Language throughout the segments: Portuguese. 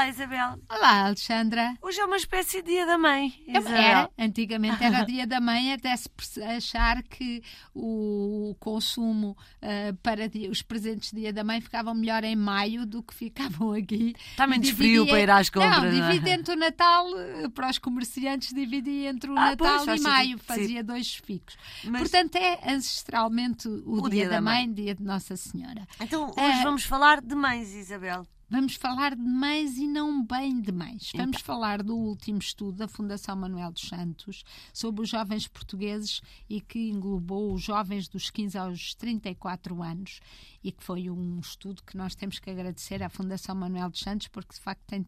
Olá, Isabel. Olá, Alexandra. Hoje é uma espécie de dia da mãe. Isabel. Era, antigamente era dia da mãe, até se achar que o consumo uh, para os presentes de dia da mãe ficavam melhor em maio do que ficavam aqui. Está menos frio para ir às compras. Não, é? divide entre o Natal, eh, para os comerciantes, dividia entre o ah, Natal pois, e maio, fazia sim. dois ficos. Mas... Portanto, é ancestralmente o, o dia, dia, da mãe, mãe, dia de Nossa Senhora. Então, hoje uh, vamos falar de mães, Isabel. Vamos falar de mães e não bem de mães. Vamos então. falar do último estudo da Fundação Manuel dos Santos sobre os jovens portugueses e que englobou os jovens dos 15 aos 34 anos e que foi um estudo que nós temos que agradecer à Fundação Manuel dos Santos porque de facto tem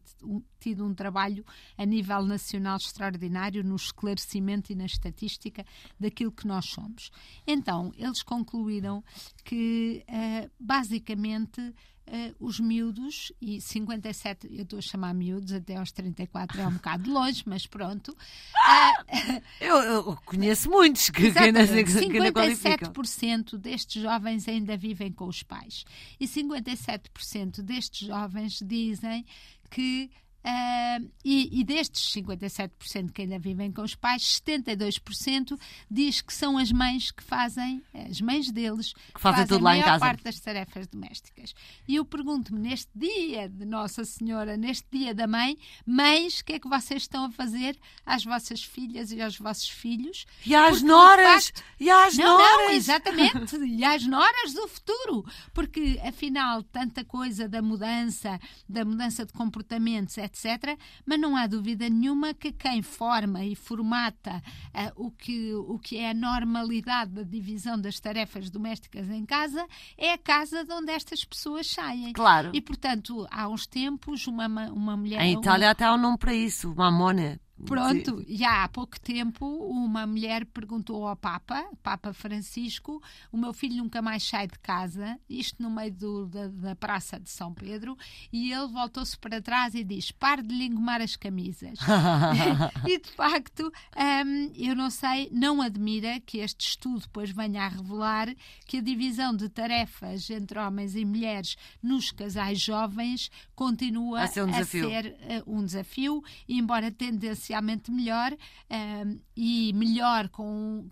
tido um trabalho a nível nacional extraordinário no esclarecimento e na estatística daquilo que nós somos. Então, eles concluíram que uh, basicamente Uh, os miúdos, e 57, eu estou a chamar miúdos, até aos 34 é um bocado longe, mas pronto. Uh, eu, eu, conheço muitos que, que ainda, que 57% destes jovens ainda vivem com os pais. E 57% destes jovens dizem que Uh, e, e, destes 57% que ainda vivem com os pais, 72% diz que são as mães que fazem, as mães deles, que fazem, tudo lá em casa. a maior parte das tarefas domésticas. E eu pergunto-me, neste dia de Nossa Senhora, neste dia da mãe, mães, o que é que vocês estão a fazer às vossas filhas e aos vossos filhos? E às Porque, noras! Facto, e às não, noras! Não, exatamente! e às noras do futuro! Porque, afinal, tanta coisa da mudança, da mudança de comportamentos, etc etc. Mas não há dúvida nenhuma que quem forma e formata uh, o, que, o que é a normalidade da divisão das tarefas domésticas em casa é a casa de onde estas pessoas saem. Claro. E, portanto, há uns tempos, uma, uma mulher. Em Itália uma... até há um nome para isso, mamona. Pronto, já há pouco tempo uma mulher perguntou ao Papa, Papa Francisco, o meu filho nunca mais sai de casa, isto no meio do, da, da, Praça de São Pedro, e ele voltou-se para trás e diz: pare de lhe engomar as camisas. e de facto, um, eu não sei, não admira que este estudo depois venha a revelar que a divisão de tarefas entre homens e mulheres nos casais jovens continua a ser um desafio, ser, uh, um desafio embora tendência potencialmente melhor um, e melhor com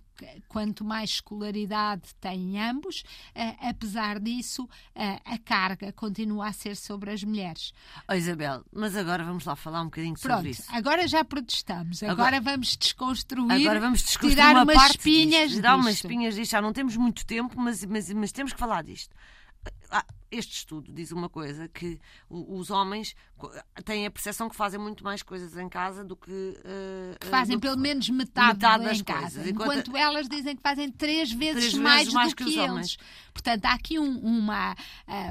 quanto mais escolaridade têm ambos, uh, apesar disso, uh, a carga continua a ser sobre as mulheres. Oh, Isabel, mas agora vamos lá falar um bocadinho Pronto, sobre isso. Agora já protestamos, agora, agora vamos desconstruir, agora vamos desconstruir tirar uma umas espinhas disto, tirar umas espinhas disto. Já não temos muito tempo, mas, mas, mas temos que falar disto. Este estudo diz uma coisa que os homens têm a percepção que fazem muito mais coisas em casa do que uh, fazem do pelo menos metade, metade das coisas, casa, enquanto, enquanto, elas dizem que fazem três vezes, três mais, vezes mais do que, que os eles. Homens. Portanto, há aqui um, uma,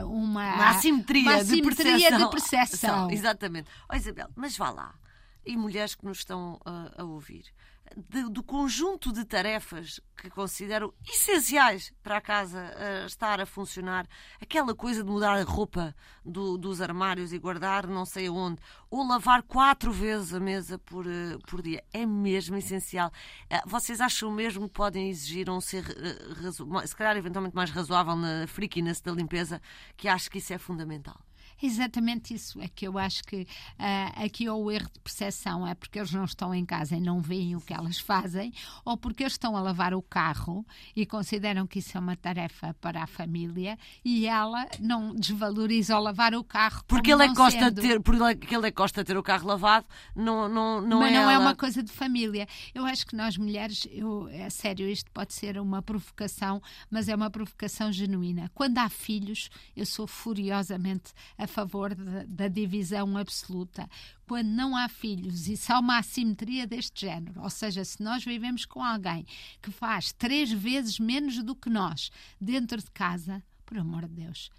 uma, uma assimetria, uma assimetria de, percepção. de percepção. Exatamente. Oh, Isabel, mas vá lá. E mulheres que nos estão a, a ouvir de, do conjunto de tarefas que considero essenciais para a casa uh, estar a funcionar, aquela coisa de mudar a roupa do, dos armários e guardar não sei aonde, ou lavar quatro vezes a mesa por, uh, por dia, é mesmo essencial. Vocês acham mesmo que podem exigir um ser, se calhar eventualmente mais razoável na freakiness da limpeza, que acho que isso é fundamental? Exatamente isso. É que eu acho que uh, aqui ou o erro de percepção é porque eles não estão em casa e não veem o que elas fazem, ou porque eles estão a lavar o carro e consideram que isso é uma tarefa para a família e ela não desvaloriza o lavar o carro. Porque ele é gosta sendo... de ter, porque ele é gosta de ter o carro lavado, não, não, não Mas é. não ela... é uma coisa de família. Eu acho que nós mulheres, eu, é sério, isto pode ser uma provocação, mas é uma provocação genuína. Quando há filhos, eu sou furiosamente a favor de, da divisão absoluta. Quando não há filhos e só uma assimetria deste género, ou seja, se nós vivemos com alguém que faz três vezes menos do que nós dentro de casa, por amor de Deus,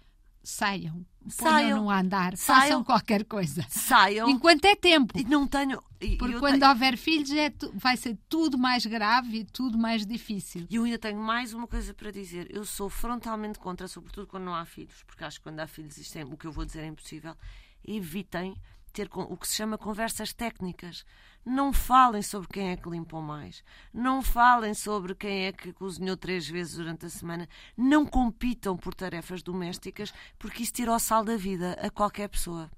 saiam, saiam no andar, saiam, façam qualquer coisa. Saiam. Enquanto é tempo. E não tenho. Porque quando tenho... houver filhos é tu... vai ser tudo mais grave e tudo mais difícil. E eu ainda tenho mais uma coisa para dizer. Eu sou frontalmente contra, sobretudo quando não há filhos, porque acho que quando há filhos isto é, o que eu vou dizer é impossível. Evitem ter o que se chama conversas técnicas. Não falem sobre quem é que limpou mais. Não falem sobre quem é que cozinhou três vezes durante a semana. Não compitam por tarefas domésticas, porque isso tira o sal da vida a qualquer pessoa.